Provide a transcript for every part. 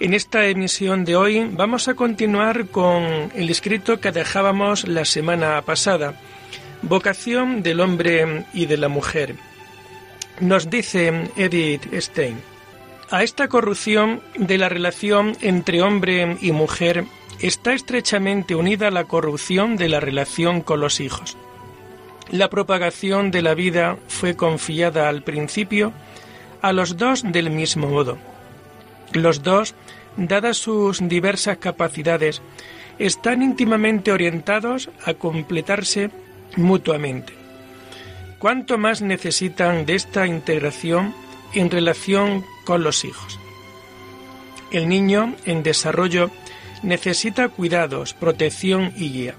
En esta emisión de hoy vamos a continuar con el escrito que dejábamos la semana pasada, Vocación del hombre y de la mujer. Nos dice Edith Stein, a esta corrupción de la relación entre hombre y mujer está estrechamente unida la corrupción de la relación con los hijos. La propagación de la vida fue confiada al principio a los dos del mismo modo. Los dos dadas sus diversas capacidades, están íntimamente orientados a completarse mutuamente. ¿Cuánto más necesitan de esta integración en relación con los hijos? El niño en desarrollo necesita cuidados, protección y guía.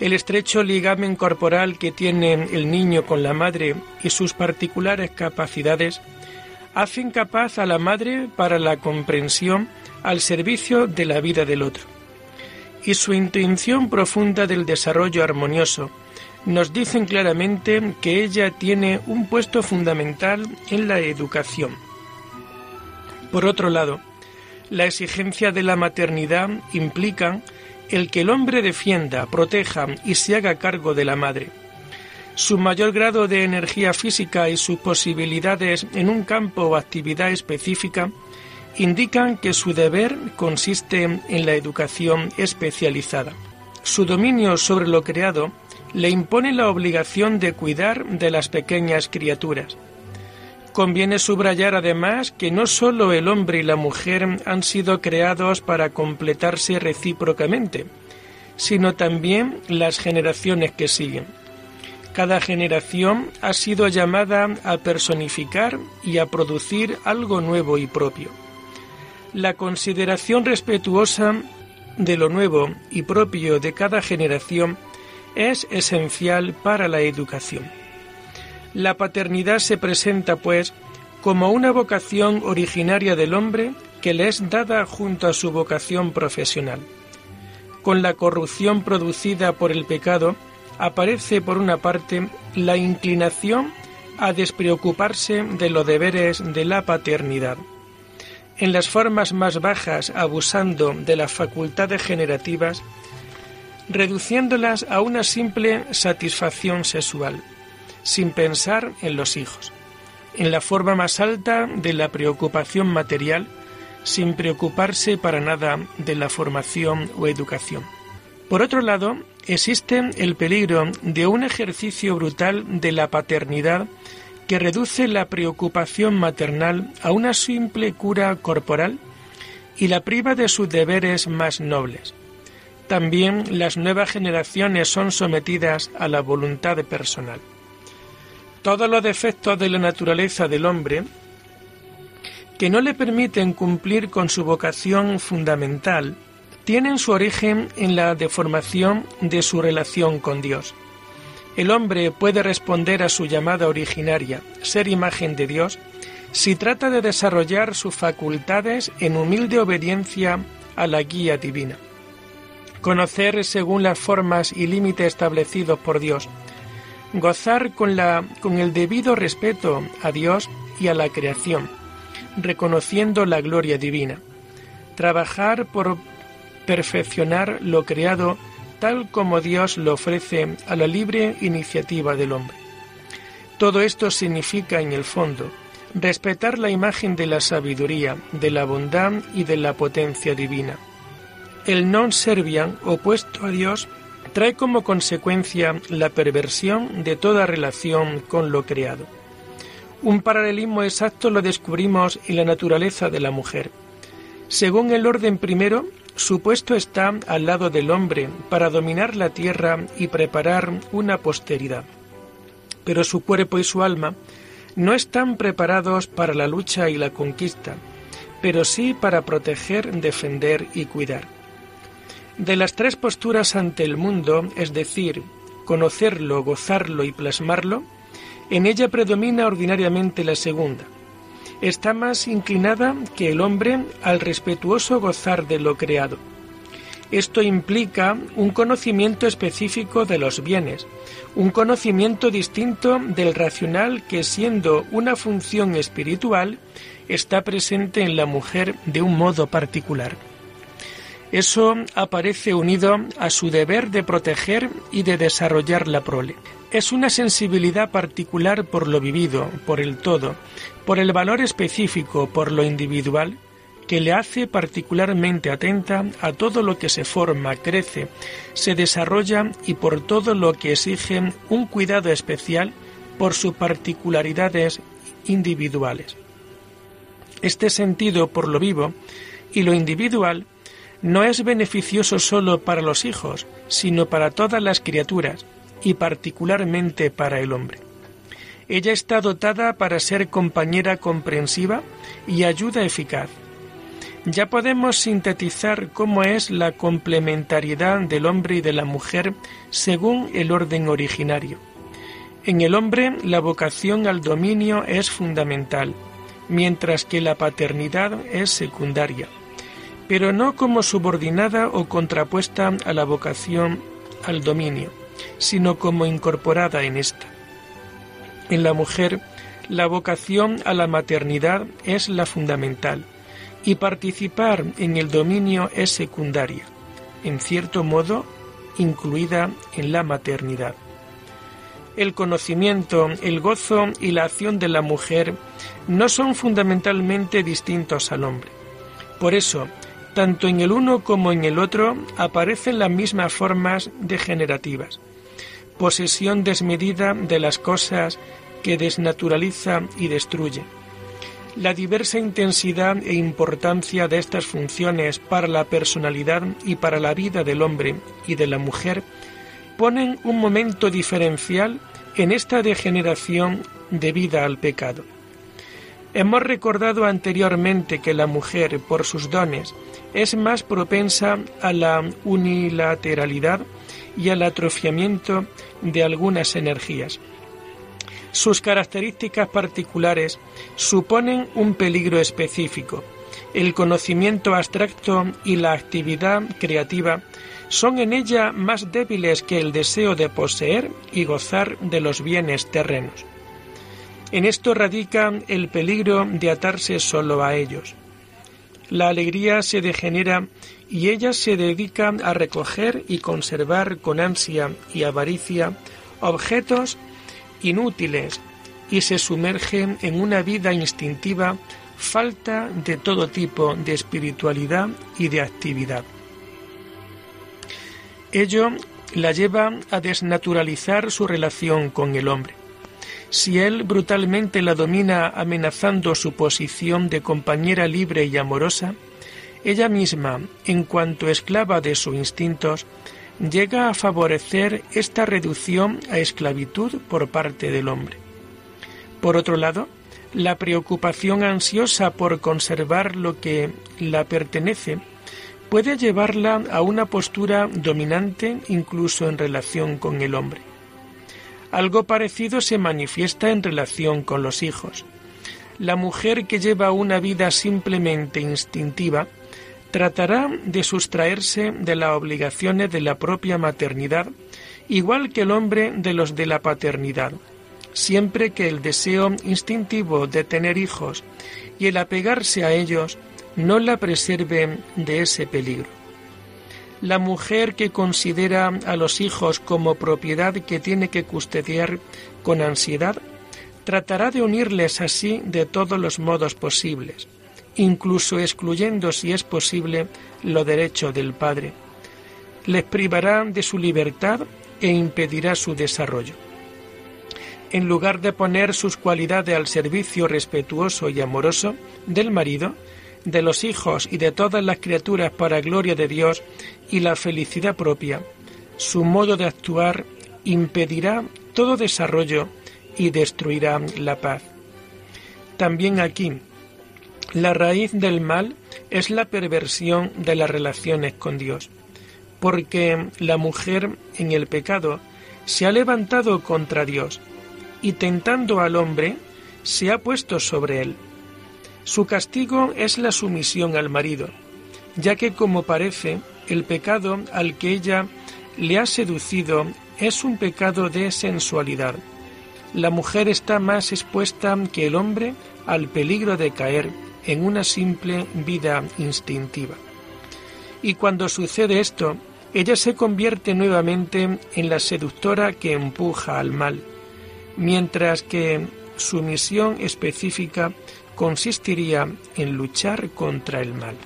El estrecho ligamen corporal que tiene el niño con la madre y sus particulares capacidades hacen capaz a la madre para la comprensión al servicio de la vida del otro. Y su intención profunda del desarrollo armonioso nos dicen claramente que ella tiene un puesto fundamental en la educación. Por otro lado, la exigencia de la maternidad implica el que el hombre defienda, proteja y se haga cargo de la madre su mayor grado de energía física y sus posibilidades en un campo o actividad específica indican que su deber consiste en la educación especializada. Su dominio sobre lo creado le impone la obligación de cuidar de las pequeñas criaturas. Conviene subrayar además que no sólo el hombre y la mujer han sido creados para completarse recíprocamente, sino también las generaciones que siguen. Cada generación ha sido llamada a personificar y a producir algo nuevo y propio. La consideración respetuosa de lo nuevo y propio de cada generación es esencial para la educación. La paternidad se presenta, pues, como una vocación originaria del hombre que le es dada junto a su vocación profesional. Con la corrupción producida por el pecado, aparece por una parte la inclinación a despreocuparse de los deberes de la paternidad. En las formas más bajas, abusando de las facultades generativas, reduciéndolas a una simple satisfacción sexual, sin pensar en los hijos. En la forma más alta de la preocupación material, sin preocuparse para nada de la formación o educación. Por otro lado, existe el peligro de un ejercicio brutal de la paternidad que reduce la preocupación maternal a una simple cura corporal y la priva de sus deberes más nobles. También las nuevas generaciones son sometidas a la voluntad personal. Todos los defectos de la naturaleza del hombre que no le permiten cumplir con su vocación fundamental tienen su origen en la deformación de su relación con Dios. El hombre puede responder a su llamada originaria, ser imagen de Dios, si trata de desarrollar sus facultades en humilde obediencia a la guía divina. Conocer según las formas y límites establecidos por Dios. Gozar con, la, con el debido respeto a Dios y a la creación, reconociendo la gloria divina. Trabajar por perfeccionar lo creado tal como Dios lo ofrece a la libre iniciativa del hombre. Todo esto significa, en el fondo, respetar la imagen de la sabiduría, de la bondad y de la potencia divina. El non serviam, opuesto a Dios, trae como consecuencia la perversión de toda relación con lo creado. Un paralelismo exacto lo descubrimos en la naturaleza de la mujer. Según el orden primero, su puesto está al lado del hombre para dominar la tierra y preparar una posteridad. Pero su cuerpo y su alma no están preparados para la lucha y la conquista, pero sí para proteger, defender y cuidar. De las tres posturas ante el mundo, es decir, conocerlo, gozarlo y plasmarlo, en ella predomina ordinariamente la segunda. Está más inclinada que el hombre al respetuoso gozar de lo creado. Esto implica un conocimiento específico de los bienes, un conocimiento distinto del racional que siendo una función espiritual está presente en la mujer de un modo particular. Eso aparece unido a su deber de proteger y de desarrollar la prole. Es una sensibilidad particular por lo vivido, por el todo, por el valor específico, por lo individual, que le hace particularmente atenta a todo lo que se forma, crece, se desarrolla y por todo lo que exige un cuidado especial por sus particularidades individuales. Este sentido por lo vivo y lo individual no es beneficioso solo para los hijos, sino para todas las criaturas y particularmente para el hombre. Ella está dotada para ser compañera comprensiva y ayuda eficaz. Ya podemos sintetizar cómo es la complementariedad del hombre y de la mujer según el orden originario. En el hombre la vocación al dominio es fundamental, mientras que la paternidad es secundaria pero no como subordinada o contrapuesta a la vocación al dominio, sino como incorporada en esta. En la mujer, la vocación a la maternidad es la fundamental y participar en el dominio es secundaria, en cierto modo incluida en la maternidad. El conocimiento, el gozo y la acción de la mujer no son fundamentalmente distintos al hombre. Por eso, tanto en el uno como en el otro aparecen las mismas formas degenerativas. Posesión desmedida de las cosas que desnaturaliza y destruye. La diversa intensidad e importancia de estas funciones para la personalidad y para la vida del hombre y de la mujer ponen un momento diferencial en esta degeneración debida al pecado. Hemos recordado anteriormente que la mujer, por sus dones, es más propensa a la unilateralidad y al atrofiamiento de algunas energías. Sus características particulares suponen un peligro específico. El conocimiento abstracto y la actividad creativa son en ella más débiles que el deseo de poseer y gozar de los bienes terrenos. En esto radica el peligro de atarse solo a ellos. La alegría se degenera y ella se dedica a recoger y conservar con ansia y avaricia objetos inútiles y se sumerge en una vida instintiva falta de todo tipo de espiritualidad y de actividad. Ello la lleva a desnaturalizar su relación con el hombre. Si él brutalmente la domina amenazando su posición de compañera libre y amorosa, ella misma, en cuanto esclava de sus instintos, llega a favorecer esta reducción a esclavitud por parte del hombre. Por otro lado, la preocupación ansiosa por conservar lo que la pertenece puede llevarla a una postura dominante incluso en relación con el hombre. Algo parecido se manifiesta en relación con los hijos. La mujer que lleva una vida simplemente instintiva tratará de sustraerse de las obligaciones de la propia maternidad, igual que el hombre de los de la paternidad, siempre que el deseo instintivo de tener hijos y el apegarse a ellos no la preserven de ese peligro. La mujer que considera a los hijos como propiedad que tiene que custodiar con ansiedad, tratará de unirles así de todos los modos posibles, incluso excluyendo, si es posible, lo derecho del padre. Les privará de su libertad e impedirá su desarrollo. En lugar de poner sus cualidades al servicio respetuoso y amoroso del marido, de los hijos y de todas las criaturas para gloria de Dios y la felicidad propia, su modo de actuar impedirá todo desarrollo y destruirá la paz. También aquí, La raíz del mal es la perversión de las relaciones con Dios, porque la mujer en el pecado se ha levantado contra Dios y tentando al hombre se ha puesto sobre él. Su castigo es la sumisión al marido, ya que como parece, el pecado al que ella le ha seducido es un pecado de sensualidad. La mujer está más expuesta que el hombre al peligro de caer en una simple vida instintiva. Y cuando sucede esto, ella se convierte nuevamente en la seductora que empuja al mal, mientras que su misión específica consistiría en luchar contra el mal.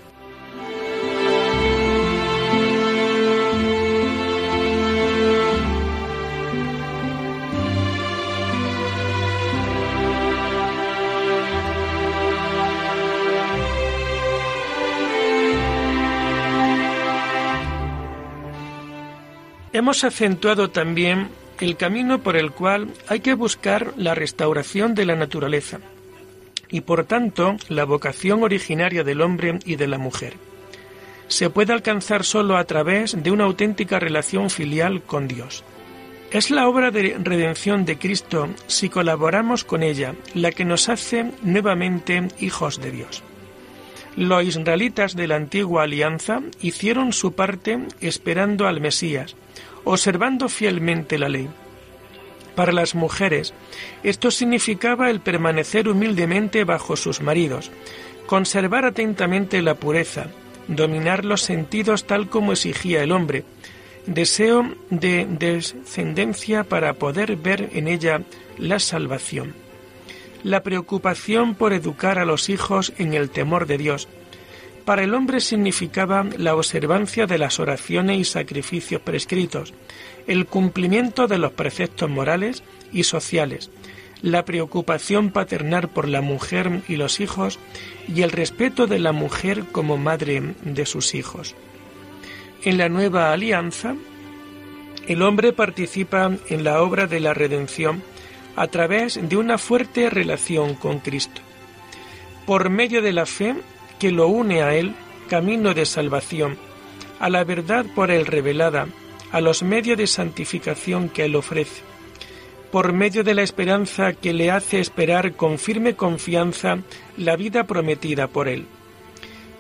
Hemos acentuado también el camino por el cual hay que buscar la restauración de la naturaleza y por tanto la vocación originaria del hombre y de la mujer. Se puede alcanzar sólo a través de una auténtica relación filial con Dios. Es la obra de redención de Cristo, si colaboramos con ella, la que nos hace nuevamente hijos de Dios. Los israelitas de la antigua alianza hicieron su parte esperando al Mesías, observando fielmente la ley. Para las mujeres, esto significaba el permanecer humildemente bajo sus maridos, conservar atentamente la pureza, dominar los sentidos tal como exigía el hombre, deseo de descendencia para poder ver en ella la salvación, la preocupación por educar a los hijos en el temor de Dios, para el hombre significaba la observancia de las oraciones y sacrificios prescritos, el cumplimiento de los preceptos morales y sociales, la preocupación paternal por la mujer y los hijos y el respeto de la mujer como madre de sus hijos. En la nueva alianza, el hombre participa en la obra de la redención a través de una fuerte relación con Cristo. Por medio de la fe, que lo une a Él, camino de salvación, a la verdad por Él revelada, a los medios de santificación que Él ofrece, por medio de la esperanza que le hace esperar con firme confianza la vida prometida por Él,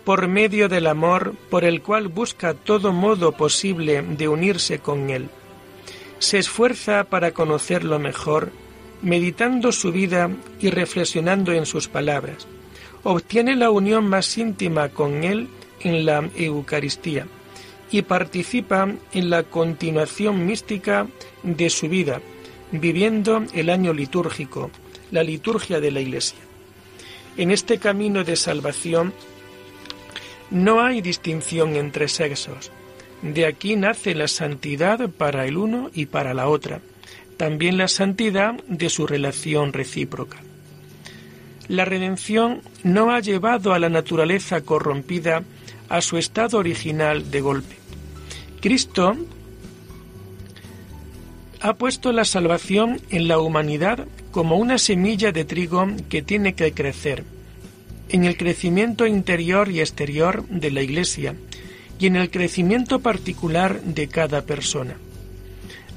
por medio del amor por el cual busca todo modo posible de unirse con Él. Se esfuerza para conocerlo mejor, meditando su vida y reflexionando en sus palabras obtiene la unión más íntima con Él en la Eucaristía y participa en la continuación mística de su vida, viviendo el año litúrgico, la liturgia de la Iglesia. En este camino de salvación no hay distinción entre sexos. De aquí nace la santidad para el uno y para la otra, también la santidad de su relación recíproca. La redención no ha llevado a la naturaleza corrompida a su estado original de golpe. Cristo ha puesto la salvación en la humanidad como una semilla de trigo que tiene que crecer, en el crecimiento interior y exterior de la Iglesia y en el crecimiento particular de cada persona.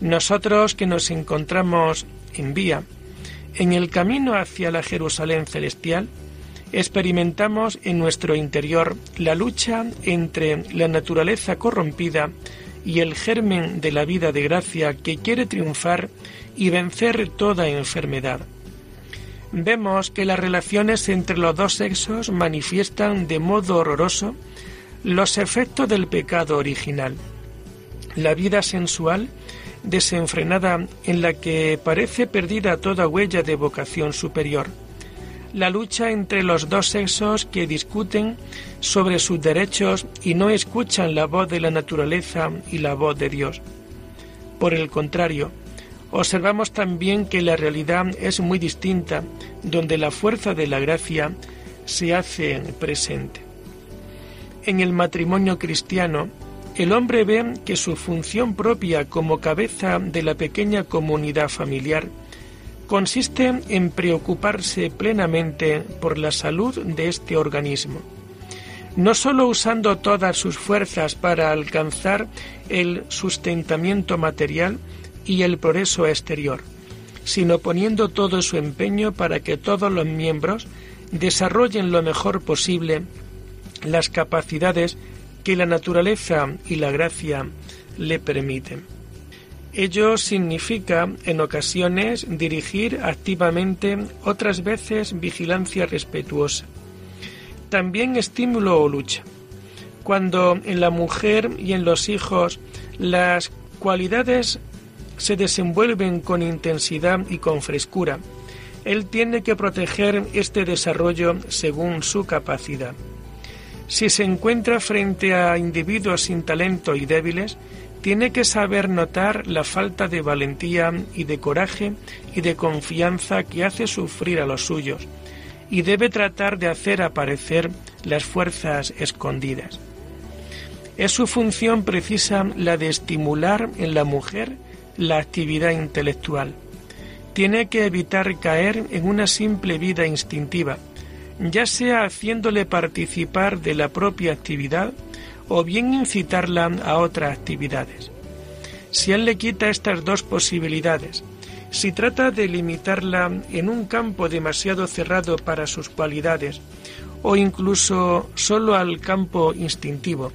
Nosotros que nos encontramos en vía, en el camino hacia la Jerusalén celestial, experimentamos en nuestro interior la lucha entre la naturaleza corrompida y el germen de la vida de gracia que quiere triunfar y vencer toda enfermedad. Vemos que las relaciones entre los dos sexos manifiestan de modo horroroso los efectos del pecado original. La vida sensual desenfrenada en la que parece perdida toda huella de vocación superior. La lucha entre los dos sexos que discuten sobre sus derechos y no escuchan la voz de la naturaleza y la voz de Dios. Por el contrario, observamos también que la realidad es muy distinta, donde la fuerza de la gracia se hace presente. En el matrimonio cristiano, el hombre ve que su función propia como cabeza de la pequeña comunidad familiar consiste en preocuparse plenamente por la salud de este organismo, no sólo usando todas sus fuerzas para alcanzar el sustentamiento material y el progreso exterior, sino poniendo todo su empeño para que todos los miembros desarrollen lo mejor posible las capacidades que la naturaleza y la gracia le permiten. Ello significa, en ocasiones, dirigir activamente, otras veces vigilancia respetuosa. También estímulo o lucha. Cuando en la mujer y en los hijos las cualidades se desenvuelven con intensidad y con frescura, él tiene que proteger este desarrollo según su capacidad. Si se encuentra frente a individuos sin talento y débiles, tiene que saber notar la falta de valentía y de coraje y de confianza que hace sufrir a los suyos, y debe tratar de hacer aparecer las fuerzas escondidas. Es su función precisa la de estimular en la mujer la actividad intelectual. Tiene que evitar caer en una simple vida instintiva, ya sea haciéndole participar de la propia actividad o bien incitarla a otras actividades. Si él le quita estas dos posibilidades, si trata de limitarla en un campo demasiado cerrado para sus cualidades, o incluso solo al campo instintivo,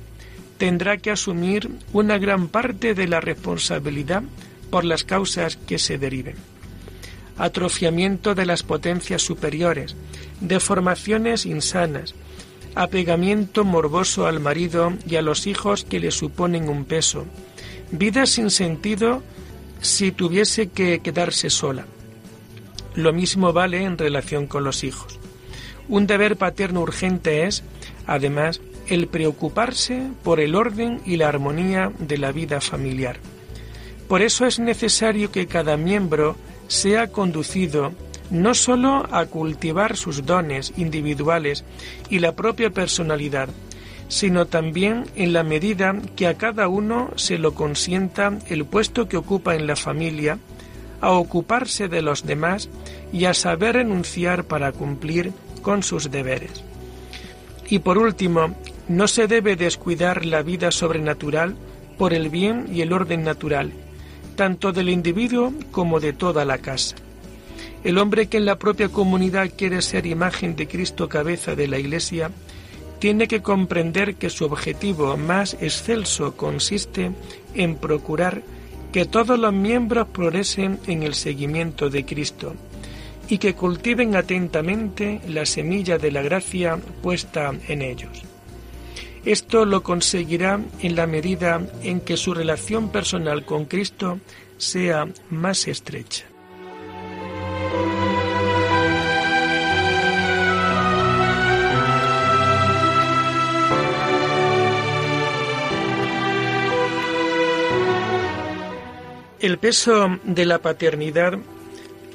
tendrá que asumir una gran parte de la responsabilidad por las causas que se deriven. Atrofiamiento de las potencias superiores, deformaciones insanas, apegamiento morboso al marido y a los hijos que le suponen un peso, vida sin sentido si tuviese que quedarse sola. Lo mismo vale en relación con los hijos. Un deber paterno urgente es, además, el preocuparse por el orden y la armonía de la vida familiar. Por eso es necesario que cada miembro sea conducido no sólo a cultivar sus dones individuales y la propia personalidad, sino también en la medida que a cada uno se lo consienta el puesto que ocupa en la familia, a ocuparse de los demás y a saber renunciar para cumplir con sus deberes. Y por último, no se debe descuidar la vida sobrenatural por el bien y el orden natural, tanto del individuo como de toda la casa. El hombre que en la propia comunidad quiere ser imagen de Cristo cabeza de la Iglesia, tiene que comprender que su objetivo más excelso consiste en procurar que todos los miembros progresen en el seguimiento de Cristo y que cultiven atentamente la semilla de la gracia puesta en ellos. Esto lo conseguirá en la medida en que su relación personal con Cristo sea más estrecha. El peso de la paternidad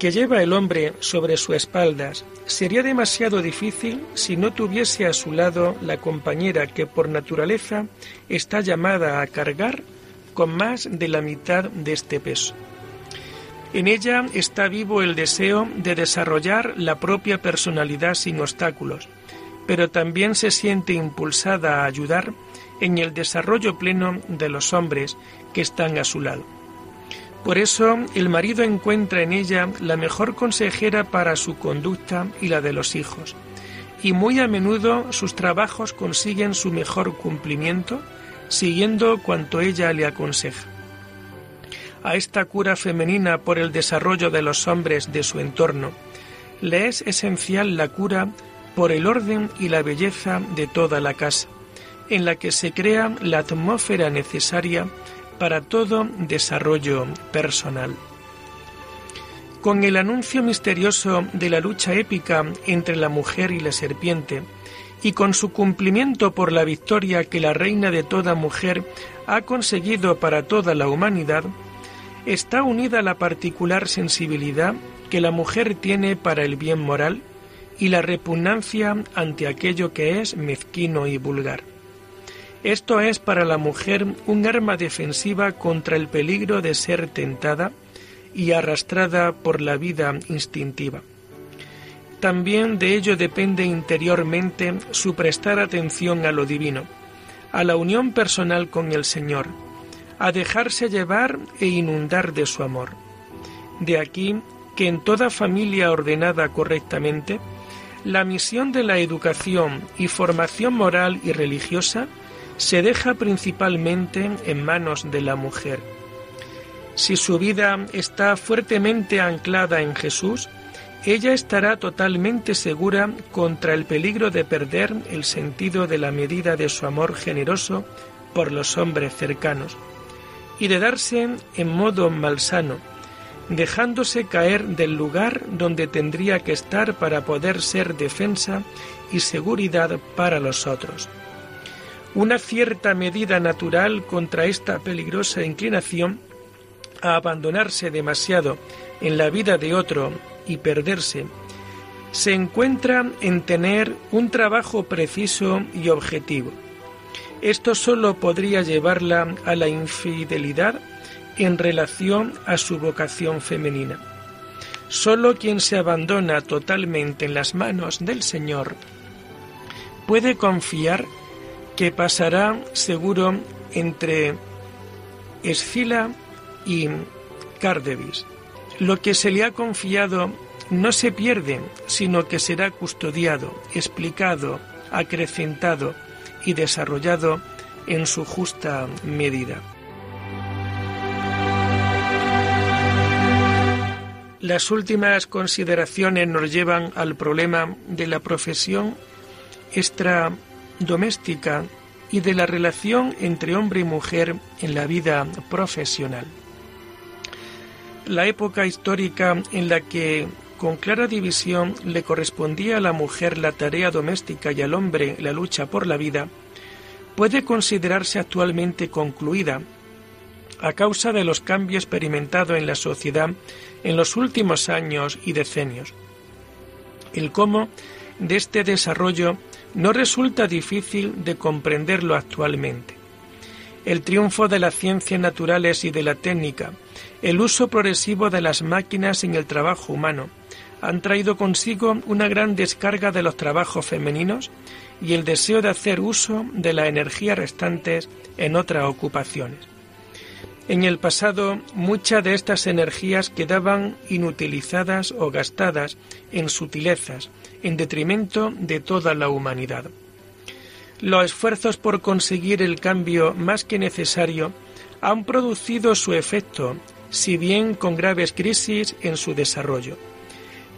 que lleva el hombre sobre sus espaldas sería demasiado difícil si no tuviese a su lado la compañera que por naturaleza está llamada a cargar con más de la mitad de este peso. En ella está vivo el deseo de desarrollar la propia personalidad sin obstáculos, pero también se siente impulsada a ayudar en el desarrollo pleno de los hombres que están a su lado. Por eso el marido encuentra en ella la mejor consejera para su conducta y la de los hijos, y muy a menudo sus trabajos consiguen su mejor cumplimiento siguiendo cuanto ella le aconseja. A esta cura femenina por el desarrollo de los hombres de su entorno, le es esencial la cura por el orden y la belleza de toda la casa, en la que se crea la atmósfera necesaria para todo desarrollo personal. Con el anuncio misterioso de la lucha épica entre la mujer y la serpiente, y con su cumplimiento por la victoria que la reina de toda mujer ha conseguido para toda la humanidad, está unida la particular sensibilidad que la mujer tiene para el bien moral y la repugnancia ante aquello que es mezquino y vulgar. Esto es para la mujer un arma defensiva contra el peligro de ser tentada y arrastrada por la vida instintiva. También de ello depende interiormente su prestar atención a lo divino, a la unión personal con el Señor, a dejarse llevar e inundar de su amor. De aquí que en toda familia ordenada correctamente, la misión de la educación y formación moral y religiosa se deja principalmente en manos de la mujer. Si su vida está fuertemente anclada en Jesús, ella estará totalmente segura contra el peligro de perder el sentido de la medida de su amor generoso por los hombres cercanos y de darse en modo malsano, dejándose caer del lugar donde tendría que estar para poder ser defensa y seguridad para los otros. Una cierta medida natural contra esta peligrosa inclinación a abandonarse demasiado en la vida de otro y perderse, se encuentra en tener un trabajo preciso y objetivo. Esto solo podría llevarla a la infidelidad en relación a su vocación femenina. Solo quien se abandona totalmente en las manos del Señor puede confiar que pasará seguro entre Escila y Cardevis. Lo que se le ha confiado no se pierde, sino que será custodiado, explicado, acrecentado y desarrollado en su justa medida. Las últimas consideraciones nos llevan al problema de la profesión extradoméstica y de la relación entre hombre y mujer en la vida profesional. La época histórica en la que con clara división le correspondía a la mujer la tarea doméstica y al hombre la lucha por la vida, puede considerarse actualmente concluida a causa de los cambios experimentados en la sociedad en los últimos años y decenios. El cómo de este desarrollo no resulta difícil de comprenderlo actualmente. El triunfo de las ciencias naturales y de la técnica, el uso progresivo de las máquinas en el trabajo humano, han traído consigo una gran descarga de los trabajos femeninos y el deseo de hacer uso de la energía restantes en otras ocupaciones. En el pasado, muchas de estas energías quedaban inutilizadas o gastadas en sutilezas, en detrimento de toda la humanidad. Los esfuerzos por conseguir el cambio más que necesario han producido su efecto, si bien con graves crisis en su desarrollo.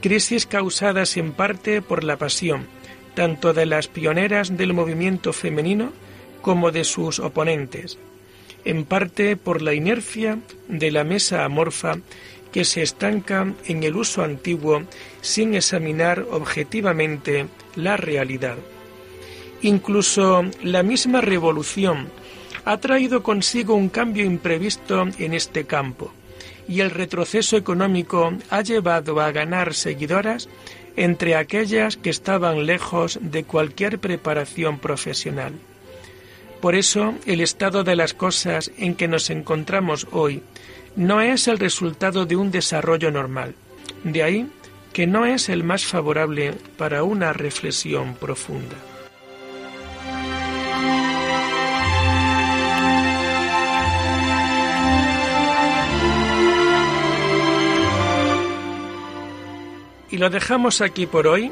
Crisis causadas en parte por la pasión, tanto de las pioneras del movimiento femenino como de sus oponentes, en parte por la inercia de la mesa amorfa que se estanca en el uso antiguo sin examinar objetivamente la realidad. Incluso la misma revolución ha traído consigo un cambio imprevisto en este campo y el retroceso económico ha llevado a ganar seguidoras entre aquellas que estaban lejos de cualquier preparación profesional. Por eso, el estado de las cosas en que nos encontramos hoy no es el resultado de un desarrollo normal. De ahí que no es el más favorable para una reflexión profunda. Y lo dejamos aquí por hoy